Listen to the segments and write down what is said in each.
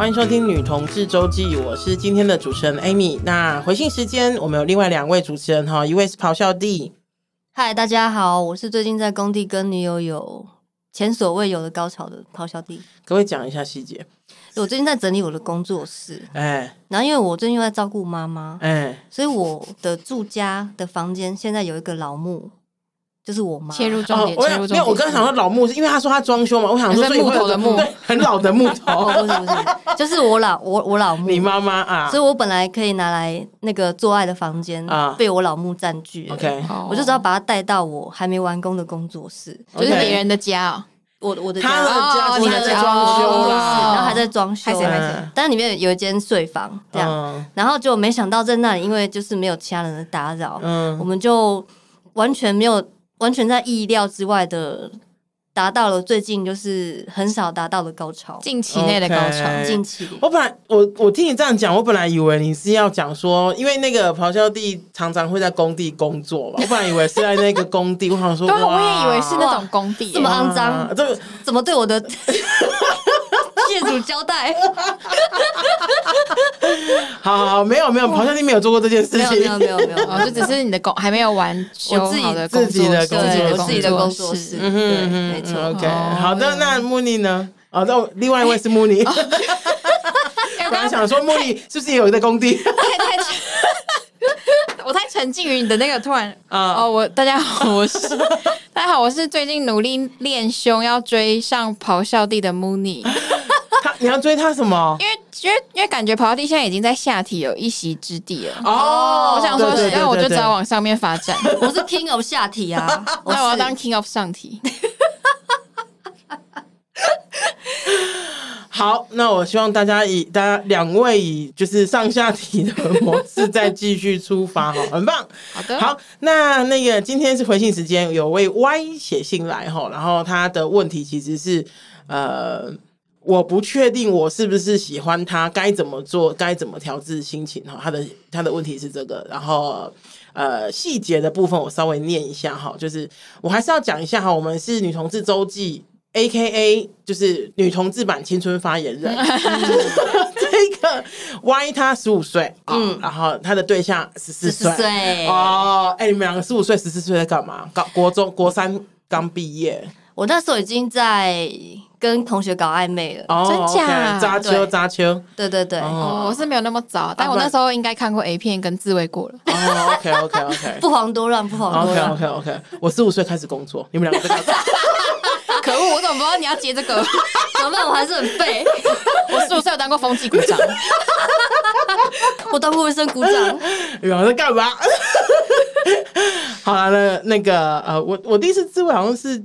欢迎收听《女同志周记》，我是今天的主持人 Amy。那回信时间，我们有另外两位主持人哈，一位是咆哮帝。嗨，大家好，我是最近在工地跟女友有前所未有的高潮的咆哮帝。各位讲一下细节。我最近在整理我的工作室，哎、欸，然后因为我最近又在照顾妈妈，哎、欸，所以我的住家的房间现在有一个老木，就是我妈切入重点，哦、切入重点。没有，我刚刚想说老木是因为他说他装修嘛，我想说是木头的木，对，很老的木头，哦、不是不是，就是我老我我老木，你妈妈啊，所以我本来可以拿来那个做爱的房间啊，被我老木占据，OK，我就只要把它带到我还没完工的工作室，okay. 就是别人的家哦。我我的他的家，我的在装修啦，然后还在装修，但是里面有一间睡房，这样，嗯、然后就没想到在那里，因为就是没有其他人的打扰，嗯，我们就完全没有，完全在意料之外的。达到了最近就是很少达到的高潮，近期内的高潮。Okay. 近期，我本来我我听你这样讲，我本来以为你是要讲说，因为那个咆哮帝常常会在工地工作吧，我本来以为是在那个工地，我想说，对，我也以为是那种工地，这么肮脏，这怎么对我的 业主交代？好，好，好，没有没有，咆哮帝没有做过这件事情，没有没有没有，没有哦，就只是你的工还没有完修好的工作自己的工作对，我自己的工作室，没错。OK，好的，那木尼呢？哦，那另外一位是木尼。我刚刚想说，木尼是不是也有一个工地？我太沉浸于你的那个突然啊哦，我大家好，我是大家好，我是最近努力练胸要追上咆哮帝的慕妮。他你要追他什么？因为因为因为感觉跑到地现在已经在下体有一席之地了哦。我想说，那我就只要往上面发展。我是 King of 下体啊，那我要当 King of 上体。好，那我希望大家以大家两位以就是上下体的模式再继续出发哈，很棒。好的，好，那那个今天是回信时间，有位 Y 写信来哈，然后他的问题其实是呃。我不确定我是不是喜欢他，该怎么做，该怎么调制心情哈。他的他的问题是这个，然后呃细节的部分我稍微念一下哈，就是我还是要讲一下哈，我们是女同志周记，AKA 就是女同志版青春发言人，这个 Y 他十五岁，嗯，然后他的对象十四岁，哦，哎，你们两个十五岁、十四岁在干嘛？高国中国三刚毕业，我那时候已经在。跟同学搞暧昧了，哦、真假？扎秋扎秋，对对对，哦，我是没有那么早，但我那时候应该看过 A 片跟自慰过了。哦，OK OK OK，不遑多让，不遑多让。OK OK OK，我十五岁开始工作，你们两个在干嘛？可恶，我怎么不知道你要接这个？怎么办？我还是很废。我十五岁有当过风纪鼓掌，我当过卫生股长。你们在干嘛？好了，那那个呃，我我第一次自慰好像是。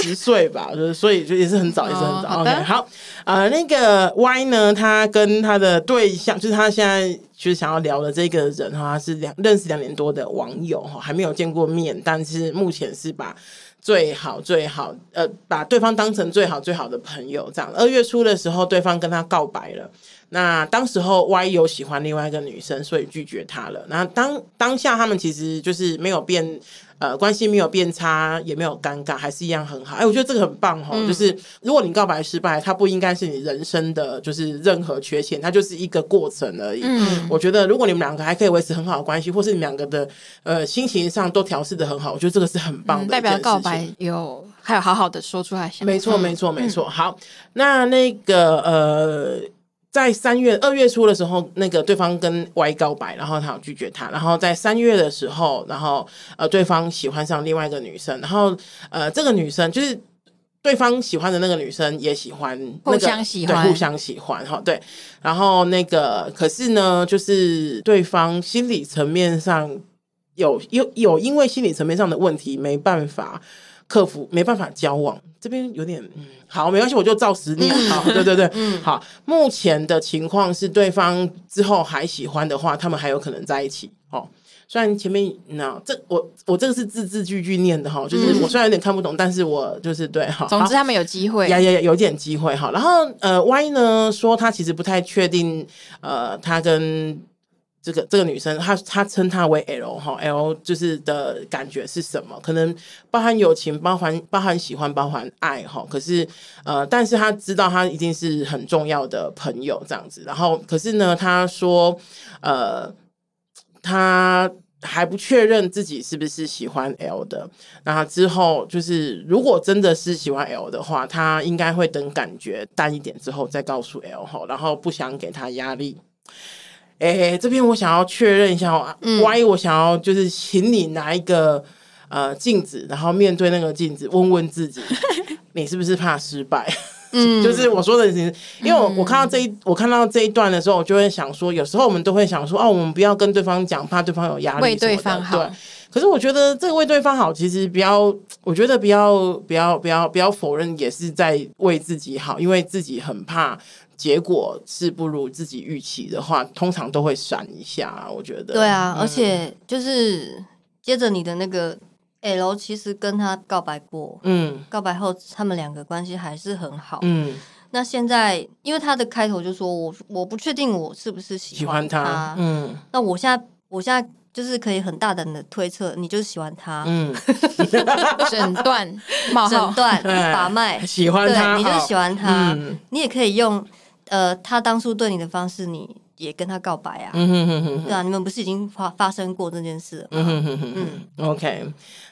十岁吧，就是所以就也是很早，也是很早。哦、OK，好，呃，那个 Y 呢，他跟他的对象，就是他现在就是想要聊的这个人哈，他是两认识两年多的网友哈，还没有见过面，但是目前是把最好最好呃，把对方当成最好最好的朋友这样。二月初的时候，对方跟他告白了，那当时候 Y 有喜欢另外一个女生，所以拒绝他了。那当当下他们其实就是没有变。呃，关系没有变差，也没有尴尬，还是一样很好。哎，我觉得这个很棒哈、哦嗯，就是如果你告白失败，它不应该是你人生的就是任何缺陷，它就是一个过程而已。嗯，我觉得如果你们两个还可以维持很好的关系，或是你们两个的呃心情上都调试的很好，我觉得这个是很棒的、嗯。代表告白有还有好好的说出来，没错，没错，没错。好，那那个呃。在三月二月初的时候，那个对方跟 Y 告白，然后他有拒绝他。然后在三月的时候，然后呃，对方喜欢上另外一个女生，然后呃，这个女生就是对方喜欢的那个女生也喜欢，互相喜欢，对，互相喜欢哈，对。然后那个可是呢，就是对方心理层面上有有有因为心理层面上的问题，没办法克服，没办法交往。这边有点嗯，好，没关系，我就照实念。好，对对对，嗯，好。目前的情况是，对方之后还喜欢的话，他们还有可能在一起。哦，虽然前面那这我我这个是字字句句念的哈，就是我虽然有点看不懂，但是我就是对哈。总之他们有机会，呀呀，有点机会哈。然后呃，Y 呢说他其实不太确定，呃，他跟这个这个女生，她她称她为 L 哈，L 就是的感觉是什么？可能包含友情，包含包含喜欢，包含爱哈。可是呃，但是她知道她一定是很重要的朋友这样子。然后可是呢，她说呃，她还不确认自己是不是喜欢 L 的。那之后就是如果真的是喜欢 L 的话，她应该会等感觉淡一点之后再告诉 L 哈，然后不想给他压力。哎、欸，这边我想要确认一下哦，万一、嗯、我想要就是请你拿一个呃镜子，然后面对那个镜子，问问自己，你是不是怕失败？嗯，就是我说的，因为我我看到这一我看到这一段的时候，我就会想说，有时候我们都会想说，哦，我们不要跟对方讲，怕对方有压力，为对方好。对，可是我觉得这个为对方好，其实不要，我觉得不要不要不要不要否认，也是在为自己好，因为自己很怕。结果是不如自己预期的话，通常都会闪一下。我觉得，对啊，嗯、而且就是接着你的那个 L，其实跟他告白过，嗯，告白后他们两个关系还是很好，嗯。那现在，因为他的开头就说我我不确定我是不是喜欢他，喜欢他嗯。那我现在，我现在就是可以很大胆的推测，你就是喜欢他，嗯。诊断冒号，诊断把脉，喜欢他，你就是喜欢他，嗯、你也可以用。呃，他当初对你的方式，你也跟他告白啊？嗯哼哼哼，对啊，你们不是已经发发生过这件事了吗？嗯哼哼哼，嗯，OK，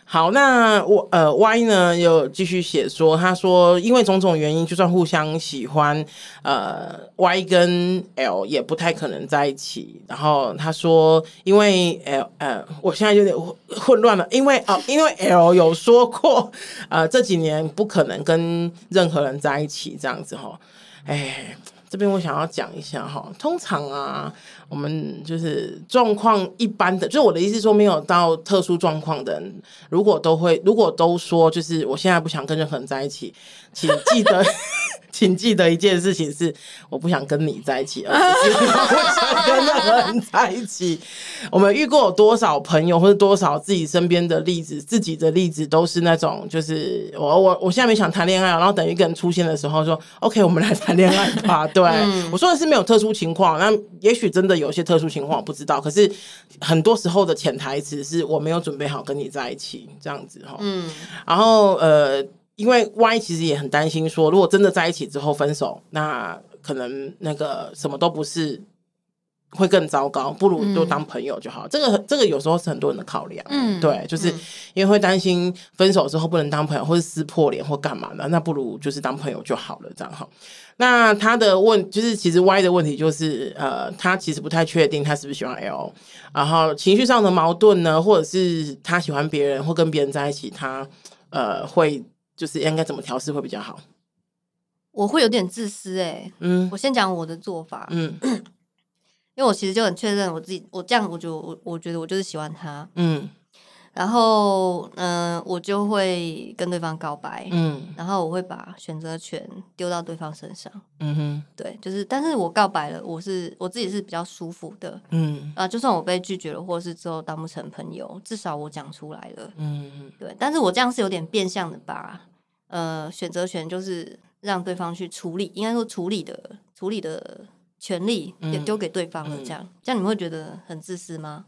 好，那我呃 Y 呢又继续写说，他说因为种种原因，就算互相喜欢，呃，Y 跟 L 也不太可能在一起。然后他说，因为 L 呃，我现在有点混乱了，因为哦、呃，因为 L 有说过，呃，这几年不可能跟任何人在一起，这样子哈，哎。这边我想要讲一下哈，通常啊，我们就是状况一般的，就是我的意思说，没有到特殊状况的人，如果都会，如果都说，就是我现在不想跟任何人在一起，请记得。请记得一件事情是，我不想跟你在一起，而不是 我想跟任何人在一起。我们遇过有多少朋友，或者多少自己身边的例子，自己的例子都是那种，就是我我我现在没想谈恋爱，然后等一个人出现的时候说，OK，我们来谈恋爱吧。对，我说的是没有特殊情况，那也许真的有些特殊情况我不知道，可是很多时候的潜台词是我没有准备好跟你在一起，这样子哈。嗯，然后呃。因为 Y 其实也很担心，说如果真的在一起之后分手，那可能那个什么都不是，会更糟糕。不如就当朋友就好。嗯、这个这个有时候是很多人的考量，嗯，对，就是因为会担心分手之后不能当朋友，或是撕破脸或干嘛的，那不如就是当朋友就好了，这样哈。那他的问就是，其实 Y 的问题就是，呃，他其实不太确定他是不是喜欢 L，然后情绪上的矛盾呢，或者是他喜欢别人或跟别人在一起，他呃会。就是应该怎么调试会比较好？我会有点自私哎、欸，嗯，我先讲我的做法，嗯，因为我其实就很确认我自己，我这样我就我我觉得我就是喜欢他，嗯。然后，嗯、呃，我就会跟对方告白，嗯，然后我会把选择权丢到对方身上，嗯哼，对，就是，但是我告白了，我是我自己是比较舒服的，嗯。啊，就算我被拒绝了，或者是之后当不成朋友，至少我讲出来了，嗯，对，但是我这样是有点变相的把，呃，选择权就是让对方去处理，应该说处理的处理的权利也丢给对方了，这样，嗯、这样你们会觉得很自私吗？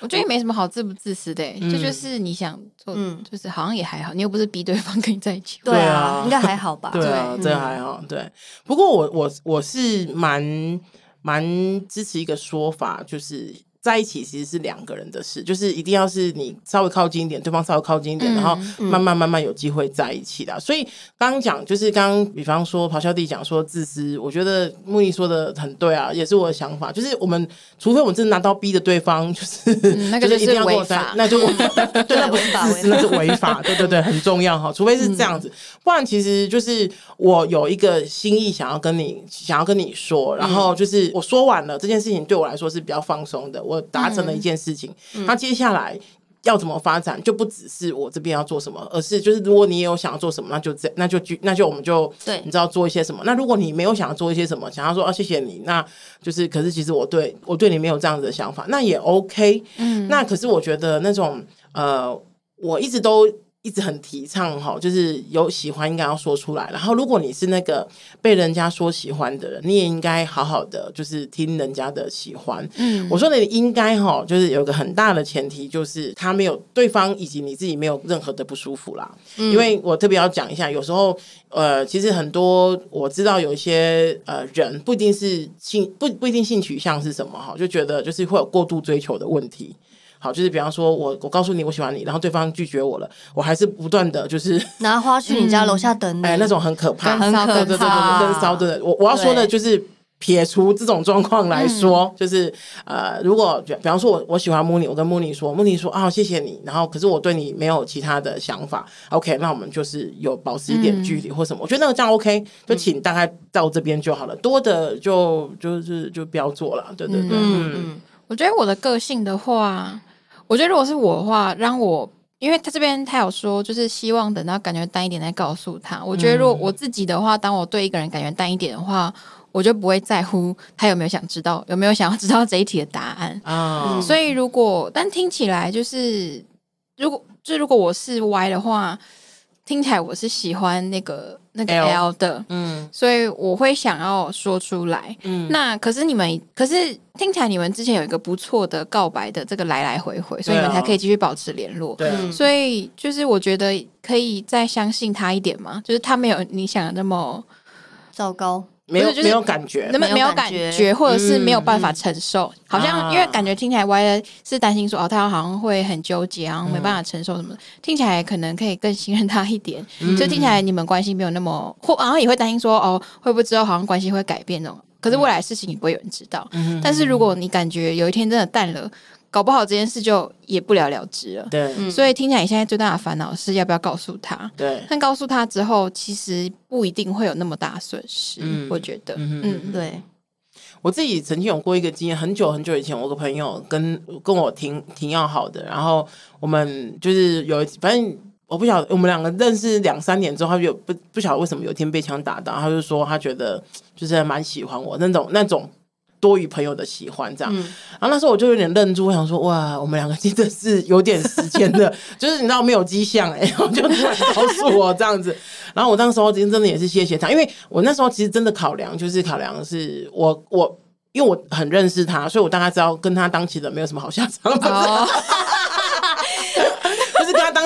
我觉得也没什么好自不自私的、欸，这、嗯、就，就是你想做，嗯，就是好像也还好，你又不是逼对方 跟你在一起，对啊，应该还好吧？对啊，这还好，对。不过我我我是蛮蛮支持一个说法，就是。在一起其实是两个人的事，就是一定要是你稍微靠近一点，对方稍微靠近一点，嗯、然后慢慢慢慢有机会在一起的。嗯、所以刚刚讲就是刚刚，比方说咆哮帝讲说自私，我觉得木易说的很对啊，也是我的想法。就是我们除非我们真的拿刀逼着对方，就是、嗯、那个就是违法，那就 对，那不是自私，那是违法。对对对，很重要哈。除非是这样子，不然其实就是我有一个心意想要跟你想要跟你说，然后就是我说完了这件事情，对我来说是比较放松的。我达成了一件事情，那接下来要怎么发展，就不只是我这边要做什么，而是就是如果你也有想要做什么，那就这，那就那就我们就对，你知道做一些什么。那如果你没有想要做一些什么，想要说啊谢谢你，那就是可是其实我对我对你没有这样子的想法，那也 OK。嗯，那可是我觉得那种呃，我一直都。一直很提倡哈，就是有喜欢应该要说出来。然后，如果你是那个被人家说喜欢的人，你也应该好好的就是听人家的喜欢。嗯，我说的应该哈，就是有个很大的前提，就是他没有对方以及你自己没有任何的不舒服啦。嗯，因为我特别要讲一下，有时候呃，其实很多我知道有一些呃人不一定是性不不一定性取向是什么哈，就觉得就是会有过度追求的问题。好，就是比方说我，我我告诉你我喜欢你，然后对方拒绝我了，我还是不断的就是拿花去你家楼下等你，哎，那种很可怕，很可怕，对对对，跟骚的。我我要说的就是撇除这种状况来说，就是呃，如果比方说我我喜欢慕尼，我跟慕尼说，慕尼说啊，谢谢你，然后可是我对你没有其他的想法，OK，那我们就是有保持一点距离或什么，我觉得那个这样 OK，就请大概到这边就好了，多的就就是就不要做了，对对对，嗯。我觉得我的个性的话，我觉得如果是我的话，让我，因为他这边他有说，就是希望等到感觉淡一点再告诉他。我觉得如果我自己的话，当我对一个人感觉淡一点的话，我就不会在乎他有没有想知道，有没有想要知道这一题的答案啊。嗯，所以如果但听起来就是，如果就如果我是 Y 的话。听起来我是喜欢那个那个 L 的，L, 嗯，所以我会想要说出来，嗯，那可是你们，可是听起来你们之前有一个不错的告白的这个来来回回，所以你们才可以继续保持联络，对、啊，所以就是我觉得可以再相信他一点嘛，就是他没有你想的那么糟糕。没有，就是没有感觉，那么没有感觉，或者是没有办法承受，嗯、好像因为感觉听起来歪的是担心说哦，他好像会很纠结，然后没办法承受什么，嗯、听起来可能可以更信任他一点，嗯、就听起来你们关系没有那么，或然后也会担心说哦，会不会之后好像关系会改变那种，可是未来的事情你不会有人知道，嗯、但是如果你感觉有一天真的淡了。搞不好这件事就也不了了之了。对，所以听起来你现在最大的烦恼是要不要告诉他？对，但告诉他之后，其实不一定会有那么大损失。嗯，我觉得，嗯，嗯对。我自己曾经有过一个经验，很久很久以前，我个朋友跟跟我挺挺要好的，然后我们就是有一，反正我不晓得，我们两个认识两三年之后，他就不不晓得为什么有一天被枪打到，他就说他觉得就是蛮喜欢我那种那种。多于朋友的喜欢，这样，嗯、然后那时候我就有点愣住，我想说，哇，我们两个真的是有点时间的，就是你知道没有迹象，哎，然后就突然告诉我这样子，然后我当时候真真的也是谢谢他，因为我那时候其实真的考量，就是考量是我我，因为我很认识他，所以我大概知道跟他当起的没有什么好下场。哦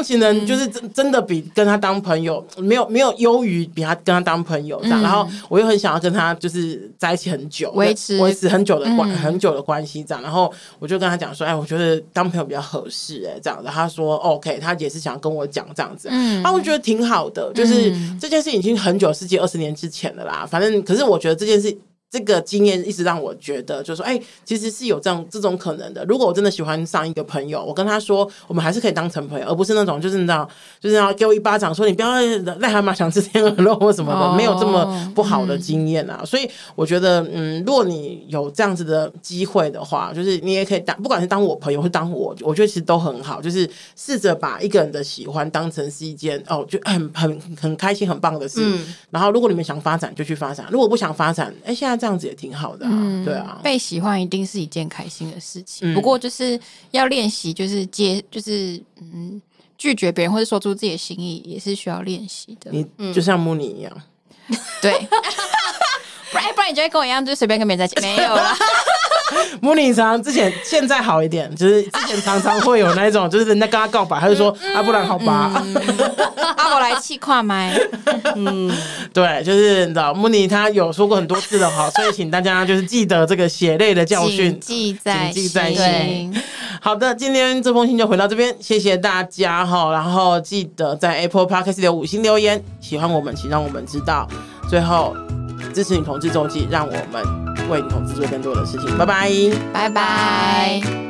当情人就是真真的比跟他当朋友没有没有优于比他跟他当朋友这样，然后我又很想要跟他就是在一起很久，维持维持很久的关很久的关系这样，然后我就跟他讲说，哎，我觉得当朋友比较合适哎，这样子，他说 OK，他也是想跟我讲这样子，嗯，那我觉得挺好的，就是这件事已经很久，世纪二十年之前的啦，反正可是我觉得这件事。这个经验一直让我觉得，就是说，哎，其实是有这样这种可能的。如果我真的喜欢上一个朋友，我跟他说，我们还是可以当成朋友，而不是那种就是你知道，就是要给我一巴掌，说你不要癞蛤蟆想吃天鹅肉或什么的，哦、没有这么不好的经验啊。嗯、所以我觉得，嗯，如果你有这样子的机会的话，就是你也可以当，不管是当我朋友，或当我，我觉得其实都很好。就是试着把一个人的喜欢当成是一件哦，就很很很开心、很棒的事。嗯、然后，如果你们想发展，就去发展；如果不想发展，哎，现在这样子也挺好的，啊，嗯、对啊，被喜欢一定是一件开心的事情。嗯、不过就是要练习，就是接，就是嗯，拒绝别人或者说出自己的心意，也是需要练习的。你就像木尼一样，嗯、对，不然不然你就会跟我一样，就随便跟别人在一起，没有了。慕尼常之前现在好一点，就是之前常常会有那种，就是人家跟他告白，他就说啊，不然好吧，阿我来气跨麦。嗯，对，就是你知道慕尼他有说过很多次的哈，所以请大家就是记得这个血泪的教训，记在记在心。好的，今天这封信就回到这边，谢谢大家哈，然后记得在 Apple Podcast 留五星留言，喜欢我们请让我们知道，最后支持女同志周记，让我们。为你同志做更多的事情，拜拜，拜拜。